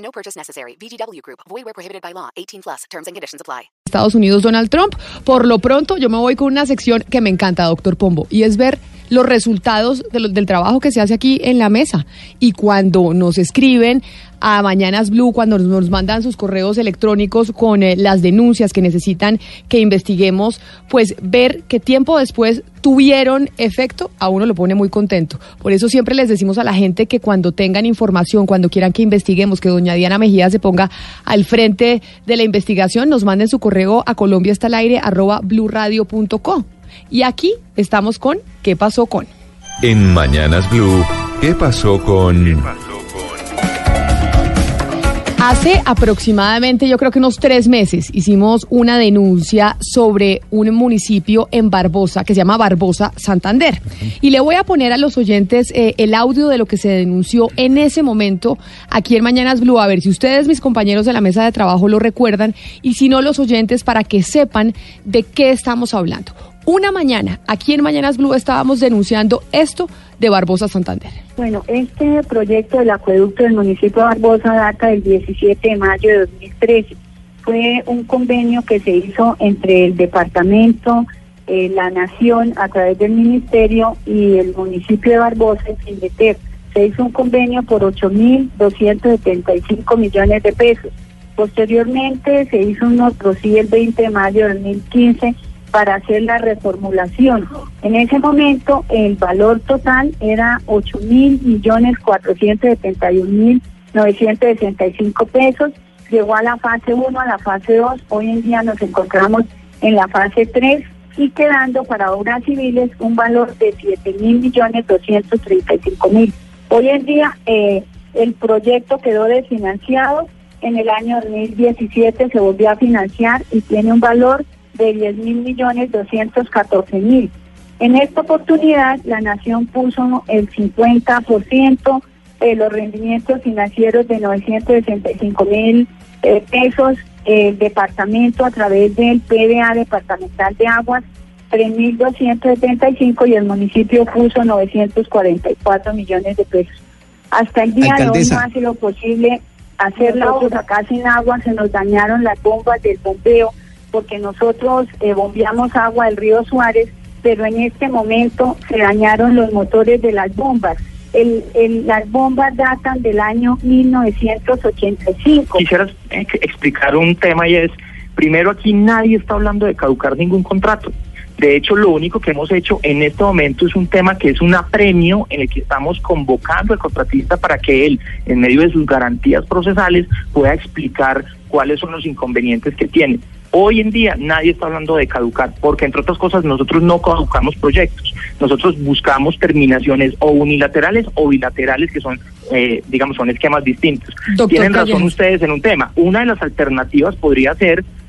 No purchase necessary. VGW Group. Void where prohibited by law. 18 plus. Terms and conditions apply. Estados Unidos, Donald Trump. Por lo pronto, yo me voy con una sección que me encanta, doctor Pombo, y es ver los resultados de lo- del trabajo que se hace aquí en la mesa. Y cuando nos escriben a Mañanas Blue, cuando nos- mandan sus correos electrónicos con eh, las denuncias que necesitan que investiguemos, pues ver qué tiempo después tuvieron efecto, a uno lo pone muy contento. Por eso siempre les decimos a la gente que cuando tengan información, cuando quieran que investiguemos, que doña Diana Mejía se ponga al frente de la investigación, nos manden su correo a Colombia Y aquí estamos con ¿Qué pasó con? En Mañanas Blue, ¿qué pasó con... Hace aproximadamente, yo creo que unos tres meses, hicimos una denuncia sobre un municipio en Barbosa que se llama Barbosa Santander. Y le voy a poner a los oyentes eh, el audio de lo que se denunció en ese momento aquí en Mañanas Blue. A ver si ustedes, mis compañeros de la mesa de trabajo, lo recuerdan y si no, los oyentes para que sepan de qué estamos hablando. Una mañana, aquí en Mañanas Blue, estábamos denunciando esto de Barbosa Santander. Bueno, este proyecto del acueducto del municipio de Barbosa data del 17 de mayo de 2013. Fue un convenio que se hizo entre el departamento, eh, la nación a través del ministerio y el municipio de Barbosa en Findeter. Se hizo un convenio por 8.275 millones de pesos. Posteriormente se hizo un otro sí el 20 de mayo de 2015 para hacer la reformulación. En ese momento el valor total era 8 mil millones 471 mil 965 pesos. Llegó a la fase 1, a la fase 2. Hoy en día nos encontramos en la fase 3 y quedando para obras civiles un valor de 7 mil millones 235 mil. Hoy en día eh, el proyecto quedó desfinanciado. En el año 2017 se volvió a financiar y tiene un valor de 10 mil millones 214 mil. En esta oportunidad, la Nación puso el 50% de los rendimientos financieros de 965 mil eh, pesos, el departamento a través del PDA departamental de aguas 3.275 y el municipio puso 944 millones de pesos. Hasta el día Alcaldesa. de hoy hace lo posible hacer la obra acá sin agua, se nos dañaron las bombas del bombeo porque nosotros eh, bombeamos agua del río Suárez, pero en este momento se dañaron los motores de las bombas. El, las bombas datan del año 1985. Quisiera explicar un tema y es, primero aquí nadie está hablando de caducar ningún contrato. De hecho, lo único que hemos hecho en este momento es un tema que es un apremio en el que estamos convocando al contratista para que él, en medio de sus garantías procesales, pueda explicar cuáles son los inconvenientes que tiene. Hoy en día nadie está hablando de caducar, porque entre otras cosas nosotros no caducamos proyectos. Nosotros buscamos terminaciones o unilaterales o bilaterales, que son, eh, digamos, son esquemas distintos. Doctor Tienen razón ustedes en un tema. Una de las alternativas podría ser se-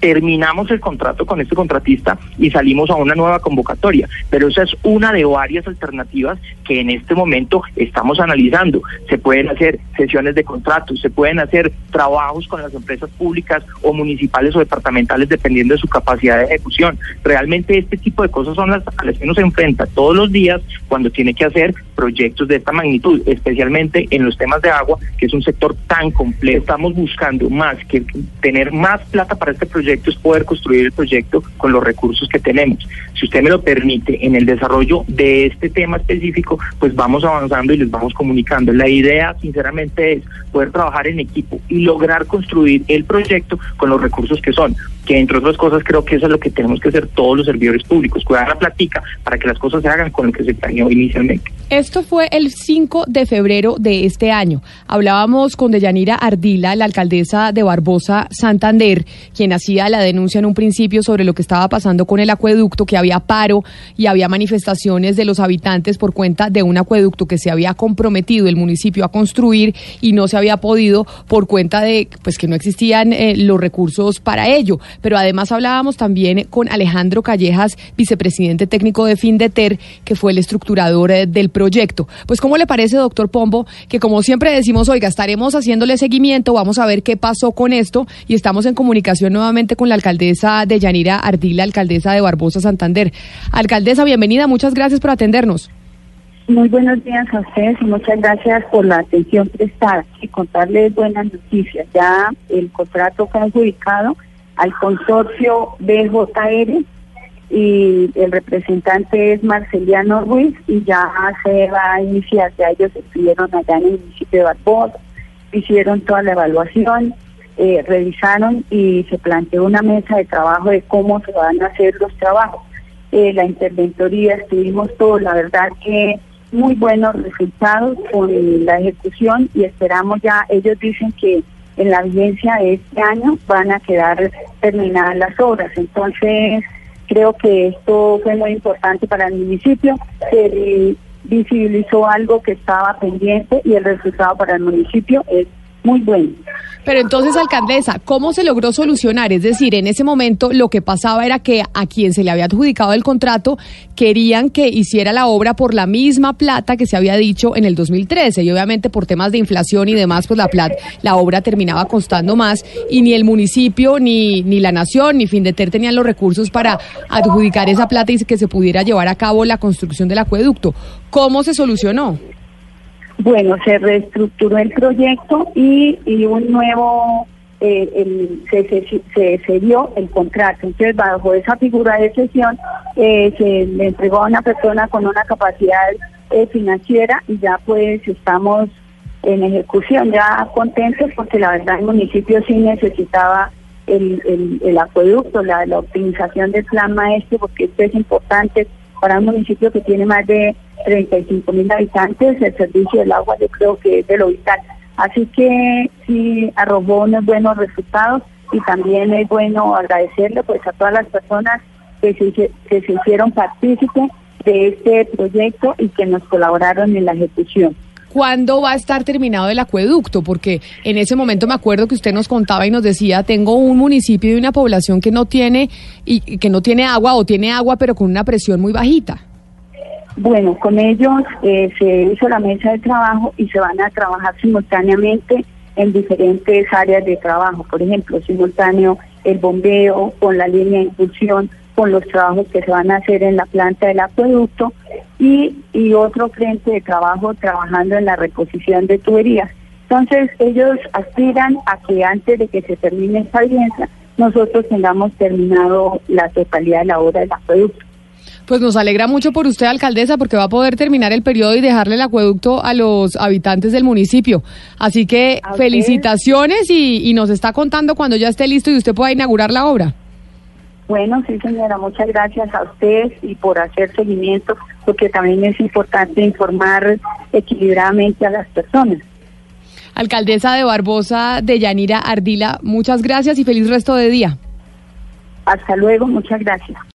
terminamos el contrato con este contratista y salimos a una nueva convocatoria. Pero esa es una de varias alternativas que en este momento estamos analizando. Se pueden hacer sesiones de contratos, se pueden hacer trabajos con las empresas públicas o municipales o departamentales dependiendo de su capacidad de ejecución. Realmente este tipo de cosas son las a las que uno se enfrenta todos los días cuando tiene que hacer proyectos de esta magnitud, especialmente en los temas de agua, que es un sector tan complejo. Estamos buscando más que tener más plata para este proyecto, es poder construir el proyecto con los recursos que tenemos. Si usted me lo permite, en el desarrollo de este tema específico, pues vamos avanzando y les vamos comunicando. La idea, sinceramente, es poder trabajar en equipo y lograr construir el proyecto con los recursos que son que entre otras cosas creo que eso es lo que tenemos que hacer todos los servidores públicos, cuidar la platica para que las cosas se hagan con lo que se planeó inicialmente. Esto fue el 5 de febrero de este año. Hablábamos con Deyanira Ardila, la alcaldesa de Barbosa, Santander, quien nacía la denuncia en un principio sobre lo que estaba pasando con el acueducto, que había paro y había manifestaciones de los habitantes por cuenta de un acueducto que se había comprometido el municipio a construir y no se había podido por cuenta de pues que no existían eh, los recursos para ello. Pero además hablábamos también con Alejandro Callejas, vicepresidente técnico de Findeter, que fue el estructurador eh, del proyecto. Pues ¿cómo le parece, doctor Pombo, que como siempre decimos, oiga, estaremos haciéndole seguimiento, vamos a ver qué pasó con esto y estamos en comunicación nuevamente con la alcaldesa de Yanira Ardila, alcaldesa de Barbosa Santander. Alcaldesa, bienvenida, muchas gracias por atendernos. Muy buenos días a ustedes y muchas gracias por la atención prestada y contarles buenas noticias. Ya el contrato fue adjudicado al consorcio BJR y el representante es Marceliano Ruiz y ya se va a iniciar, ya ellos estuvieron allá en el municipio de Barbosa, hicieron toda la evaluación, eh, revisaron y se planteó una mesa de trabajo de cómo se van a hacer los trabajos. Eh, la interventoría, estuvimos todos, la verdad que muy buenos resultados con la ejecución y esperamos ya, ellos dicen que en la vigencia de este año van a quedar terminadas las obras. Entonces, creo que esto fue muy importante para el municipio. Se visibilizó algo que estaba pendiente y el resultado para el municipio es muy bueno. Pero entonces, alcaldesa, ¿cómo se logró solucionar? Es decir, en ese momento lo que pasaba era que a quien se le había adjudicado el contrato querían que hiciera la obra por la misma plata que se había dicho en el 2013 y obviamente por temas de inflación y demás, pues la plata, la obra terminaba costando más y ni el municipio, ni, ni la nación, ni Findeter tenían los recursos para adjudicar esa plata y que se pudiera llevar a cabo la construcción del acueducto. ¿Cómo se solucionó? Bueno, se reestructuró el proyecto y, y un nuevo, eh, el, se, se, dio el contrato. Entonces, bajo esa figura de cesión, eh, se le entregó a una persona con una capacidad eh, financiera y ya pues estamos en ejecución, ya contentos porque la verdad el municipio sí necesitaba el, el, el acueducto, la, la optimización del plan maestro, porque esto es importante para un municipio que tiene más de 35 mil habitantes, el servicio del agua yo creo que es de lo vital. Así que sí arrojó unos buenos resultados y también es bueno agradecerle pues a todas las personas que se, que se hicieron partícipes de este proyecto y que nos colaboraron en la ejecución. ¿Cuándo va a estar terminado el acueducto? Porque en ese momento me acuerdo que usted nos contaba y nos decía, tengo un municipio y una población que no tiene y que no tiene agua o tiene agua pero con una presión muy bajita. Bueno, con ellos eh, se hizo la mesa de trabajo y se van a trabajar simultáneamente en diferentes áreas de trabajo. Por ejemplo, simultáneo el bombeo, con la línea de impulsión, con los trabajos que se van a hacer en la planta del acueducto y, otro frente de trabajo trabajando en la reposición de tuberías. Entonces, ellos aspiran a que antes de que se termine esta audiencia, nosotros tengamos terminado la totalidad de la obra del acueducto. Pues nos alegra mucho por usted, alcaldesa, porque va a poder terminar el periodo y dejarle el acueducto a los habitantes del municipio. Así que felicitaciones y, y, nos está contando cuando ya esté listo y usted pueda inaugurar la obra. Bueno, sí, señora, muchas gracias a usted y por hacer seguimiento, porque también es importante informar equilibradamente a las personas. Alcaldesa de Barbosa de Yanira Ardila, muchas gracias y feliz resto de día. Hasta luego, muchas gracias.